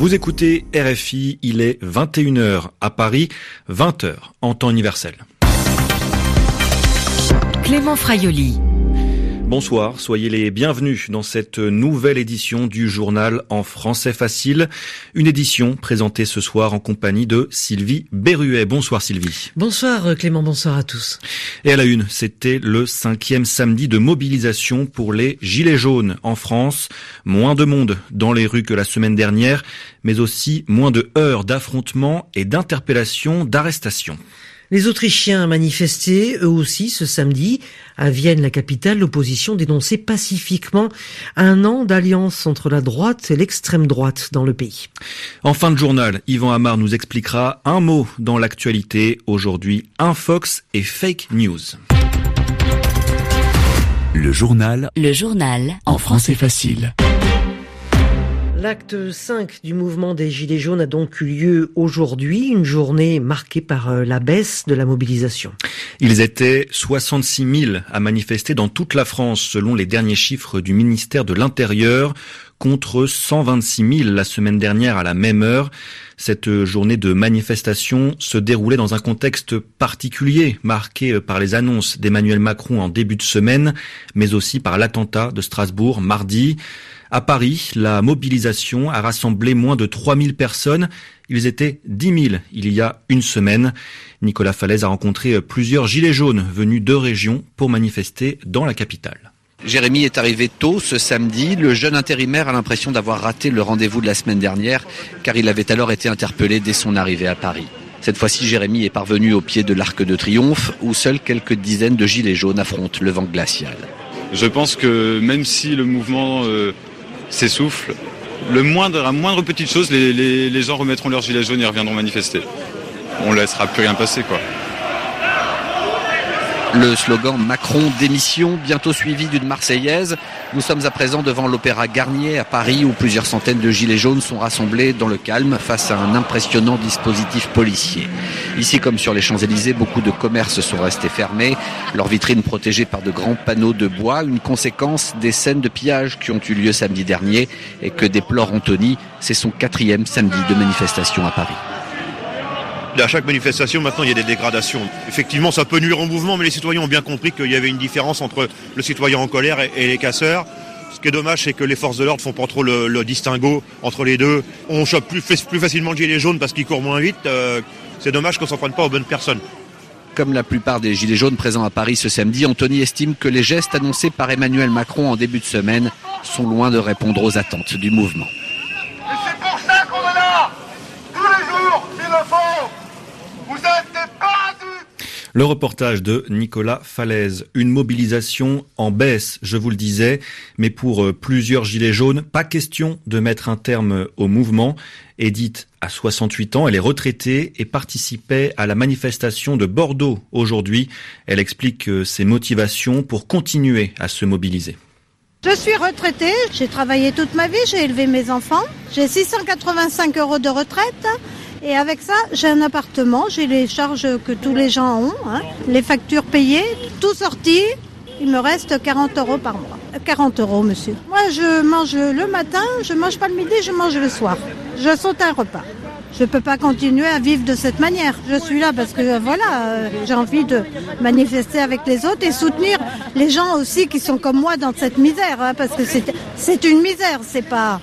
Vous écoutez RFI, il est 21h à Paris, 20h en temps universel. Clément Fraioli. Bonsoir, soyez les bienvenus dans cette nouvelle édition du journal en français facile. Une édition présentée ce soir en compagnie de Sylvie Berruet. Bonsoir Sylvie. Bonsoir Clément, bonsoir à tous. Et à la une, c'était le cinquième samedi de mobilisation pour les Gilets jaunes en France. Moins de monde dans les rues que la semaine dernière, mais aussi moins de heures d'affrontements et d'interpellations, d'arrestations. Les Autrichiens manifestaient eux aussi ce samedi à Vienne, la capitale. L'opposition dénonçait pacifiquement un an d'alliance entre la droite et l'extrême droite dans le pays. En fin de journal, Yvan Amar nous expliquera un mot dans l'actualité. Aujourd'hui, un Fox et fake news. Le journal. Le journal. En français facile. L'acte 5 du mouvement des Gilets jaunes a donc eu lieu aujourd'hui, une journée marquée par euh, la baisse de la mobilisation. Ils étaient 66 000 à manifester dans toute la France selon les derniers chiffres du ministère de l'Intérieur contre 126 000 la semaine dernière à la même heure. Cette journée de manifestation se déroulait dans un contexte particulier, marqué par les annonces d'Emmanuel Macron en début de semaine, mais aussi par l'attentat de Strasbourg mardi. À Paris, la mobilisation a rassemblé moins de 3000 personnes. Ils étaient 10 000 il y a une semaine. Nicolas Falaise a rencontré plusieurs gilets jaunes venus de régions pour manifester dans la capitale. Jérémy est arrivé tôt ce samedi. Le jeune intérimaire a l'impression d'avoir raté le rendez-vous de la semaine dernière car il avait alors été interpellé dès son arrivée à Paris. Cette fois-ci, Jérémy est parvenu au pied de l'Arc de Triomphe où seules quelques dizaines de gilets jaunes affrontent le vent glacial. Je pense que même si le mouvement euh, s'essouffle. Le moindre, à moindre petite chose, les, les, gens remettront leur gilet jaune et reviendront manifester. On laissera plus rien passer, quoi. Le slogan Macron démission, bientôt suivi d'une Marseillaise. Nous sommes à présent devant l'Opéra Garnier à Paris où plusieurs centaines de gilets jaunes sont rassemblés dans le calme face à un impressionnant dispositif policier. Ici comme sur les Champs-Élysées, beaucoup de commerces sont restés fermés, leurs vitrines protégées par de grands panneaux de bois, une conséquence des scènes de pillage qui ont eu lieu samedi dernier et que déplore Anthony. C'est son quatrième samedi de manifestation à Paris. À chaque manifestation, maintenant, il y a des dégradations. Effectivement, ça peut nuire au mouvement, mais les citoyens ont bien compris qu'il y avait une différence entre le citoyen en colère et, les casseurs. Ce qui est dommage, c'est que les forces de l'ordre font pas trop le, distinguo entre les deux. On chope plus, facilement le gilet jaune parce qu'il court moins vite. Euh, c'est dommage qu'on s'en prenne pas aux bonnes personnes. Comme la plupart des gilets jaunes présents à Paris ce samedi, Anthony estime que les gestes annoncés par Emmanuel Macron en début de semaine sont loin de répondre aux attentes du mouvement. Le reportage de Nicolas Falaise. Une mobilisation en baisse, je vous le disais, mais pour euh, plusieurs gilets jaunes, pas question de mettre un terme au mouvement. Edith a 68 ans, elle est retraitée et participait à la manifestation de Bordeaux aujourd'hui. Elle explique euh, ses motivations pour continuer à se mobiliser. Je suis retraitée, j'ai travaillé toute ma vie, j'ai élevé mes enfants, j'ai 685 euros de retraite. Et avec ça, j'ai un appartement, j'ai les charges que tous les gens ont, hein, les factures payées, tout sorti. Il me reste 40 euros par mois. 40 euros, monsieur. Moi, je mange le matin, je mange pas le midi, je mange le soir. Je saute un repas. Je ne peux pas continuer à vivre de cette manière. Je suis là parce que voilà, euh, j'ai envie de manifester avec les autres et soutenir les gens aussi qui sont comme moi dans cette misère, hein, parce que c'est une misère, c'est pas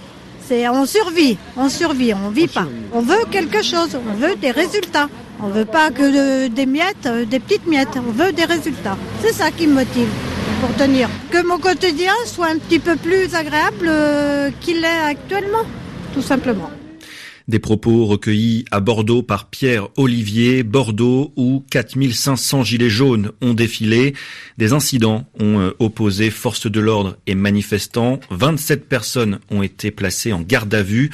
on survit, on survit, on vit pas. On veut quelque chose, on veut des résultats. On veut pas que des miettes, euh, des petites miettes. On veut des résultats. C'est ça qui me motive pour tenir. Que mon quotidien soit un petit peu plus agréable euh, qu'il l'est actuellement, tout simplement. Des propos recueillis à Bordeaux par Pierre Olivier, Bordeaux où 4500 gilets jaunes ont défilé. Des incidents ont euh, opposé forces de l'ordre et manifestants. 27 personnes ont été placées en garde à vue.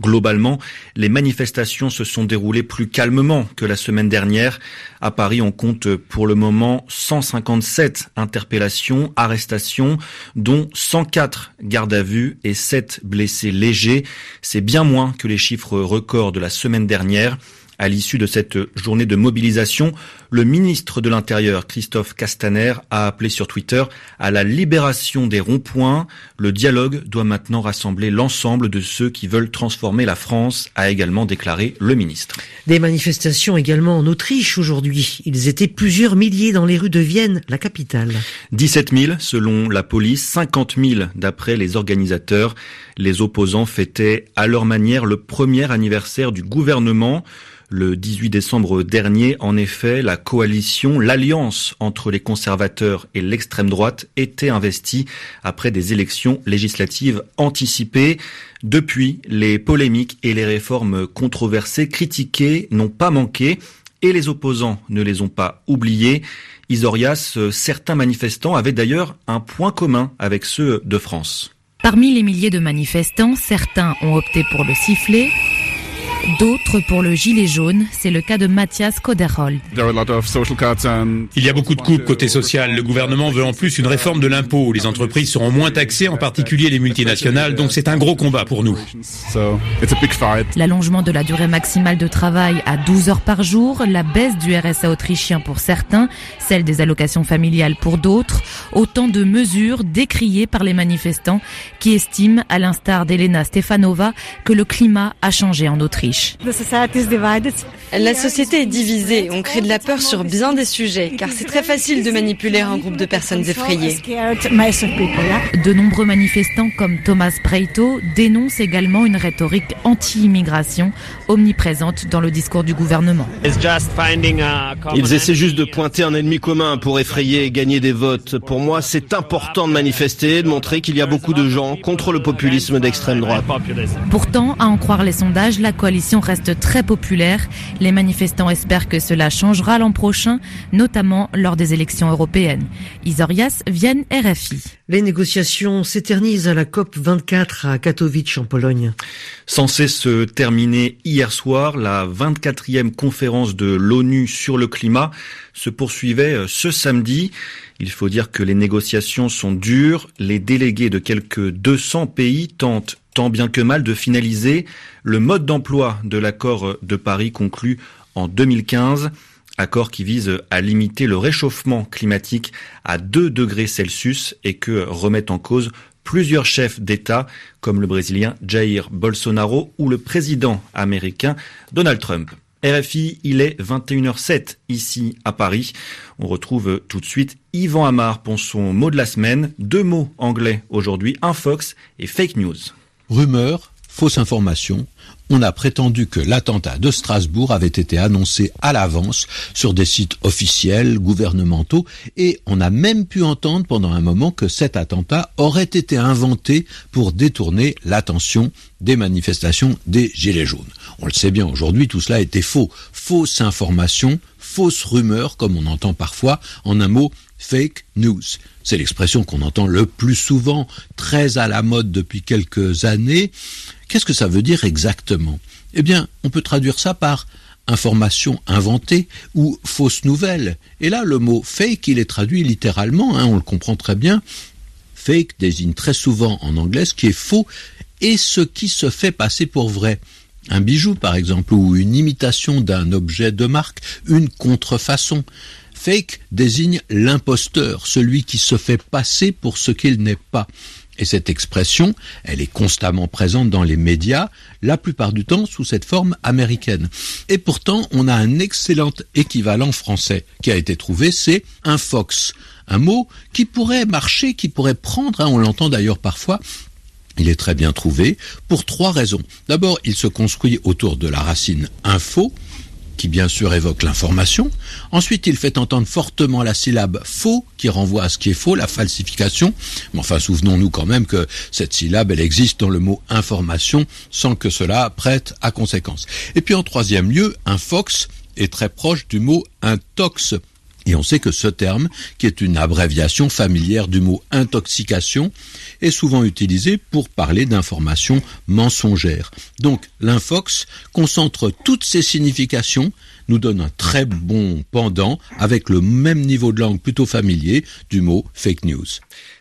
Globalement, les manifestations se sont déroulées plus calmement que la semaine dernière. À Paris, on compte pour le moment 157 interpellations, arrestations, dont 104 gardes à vue et 7 blessés légers. C'est bien moins que les chiffres records de la semaine dernière. À l'issue de cette journée de mobilisation, le ministre de l'Intérieur, Christophe Castaner, a appelé sur Twitter à la libération des ronds-points. Le dialogue doit maintenant rassembler l'ensemble de ceux qui veulent transformer la France, a également déclaré le ministre. Des manifestations également en Autriche aujourd'hui. Ils étaient plusieurs milliers dans les rues de Vienne, la capitale. 17 000 selon la police, 50 000 d'après les organisateurs. Les opposants fêtaient à leur manière le premier anniversaire du gouvernement. Le 18 décembre dernier, en effet, la coalition, l'alliance entre les conservateurs et l'extrême droite était investie après des élections législatives anticipées. Depuis, les polémiques et les réformes controversées critiquées n'ont pas manqué et les opposants ne les ont pas oubliés. Isorias, certains manifestants avaient d'ailleurs un point commun avec ceux de France. Parmi les milliers de manifestants, certains ont opté pour le sifflet, D'autres pour le gilet jaune, c'est le cas de Mathias Koderhold. Il y a beaucoup de coupes côté social. Le gouvernement veut en plus une réforme de l'impôt. Les entreprises seront moins taxées, en particulier les multinationales, donc c'est un gros combat pour nous. L'allongement de la durée maximale de travail à 12 heures par jour, la baisse du RSA autrichien pour certains, celle des allocations familiales pour d'autres, autant de mesures décriées par les manifestants qui estiment, à l'instar d'Elena Stefanova, que le climat a changé en Autriche. La société est divisée. On crée de la peur sur bien des sujets, car c'est très facile de manipuler un groupe de personnes effrayées. De nombreux manifestants comme Thomas Preito dénoncent également une rhétorique anti-immigration omniprésente dans le discours du gouvernement. Ils essaient juste de pointer un ennemi commun pour effrayer et gagner des votes. Pour moi, c'est important de manifester, de montrer qu'il y a beaucoup de gens contre le populisme d'extrême droite. Pourtant, à en croire les sondages, la coalition reste très populaire. Les manifestants espèrent que cela changera l'an prochain, notamment lors des élections européennes. Isorias, Vienne, RFI. Les négociations s'éternisent à la COP 24 à Katowice en Pologne. Censée se terminer hier soir, la 24e conférence de l'ONU sur le climat se poursuivait euh, ce samedi. Il faut dire que les négociations sont dures. Les délégués de quelques 200 pays tentent tant bien que mal de finaliser le mode d'emploi de l'accord de Paris conclu en 2015 accord qui vise à limiter le réchauffement climatique à 2 degrés Celsius et que remettent en cause plusieurs chefs d'État comme le Brésilien Jair Bolsonaro ou le président américain Donald Trump. RFI, il est 21h07 ici à Paris. On retrouve tout de suite Yvan Amar pour son mot de la semaine. Deux mots anglais aujourd'hui, un Fox et fake news. Rumeur, fausse information, on a prétendu que l'attentat de Strasbourg avait été annoncé à l'avance sur des sites officiels, gouvernementaux, et on a même pu entendre pendant un moment que cet attentat aurait été inventé pour détourner l'attention des manifestations des Gilets jaunes. On le sait bien aujourd'hui, tout cela était faux. Fausse information, fausse rumeur, comme on entend parfois, en un mot, fake news. C'est l'expression qu'on entend le plus souvent, très à la mode depuis quelques années. Qu'est-ce que ça veut dire exactement? Eh bien, on peut traduire ça par information inventée ou fausse nouvelle. Et là, le mot fake, il est traduit littéralement, hein, on le comprend très bien. Fake désigne très souvent en anglais ce qui est faux et ce qui se fait passer pour vrai. Un bijou, par exemple, ou une imitation d'un objet de marque, une contrefaçon. Fake désigne l'imposteur, celui qui se fait passer pour ce qu'il n'est pas. Et cette expression, elle est constamment présente dans les médias, la plupart du temps sous cette forme américaine. Et pourtant, on a un excellent équivalent français qui a été trouvé, c'est un fox. Un mot qui pourrait marcher, qui pourrait prendre, hein, on l'entend d'ailleurs parfois, il est très bien trouvé pour trois raisons. D'abord, il se construit autour de la racine info, qui bien sûr évoque l'information. Ensuite, il fait entendre fortement la syllabe faux, qui renvoie à ce qui est faux, la falsification. Mais enfin, souvenons-nous quand même que cette syllabe, elle existe dans le mot information, sans que cela prête à conséquence. Et puis en troisième lieu, un fox est très proche du mot intox, et on sait que ce terme, qui est une abréviation familière du mot intoxication, est souvent utilisé pour parler d'informations mensongères. Donc l'infox concentre toutes ces significations, nous donne un très bon pendant avec le même niveau de langue plutôt familier du mot fake news.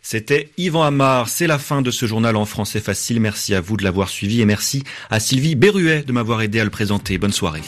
C'était Yvan Amar, c'est la fin de ce journal en français facile. Merci à vous de l'avoir suivi et merci à Sylvie Berruet de m'avoir aidé à le présenter. Bonne soirée.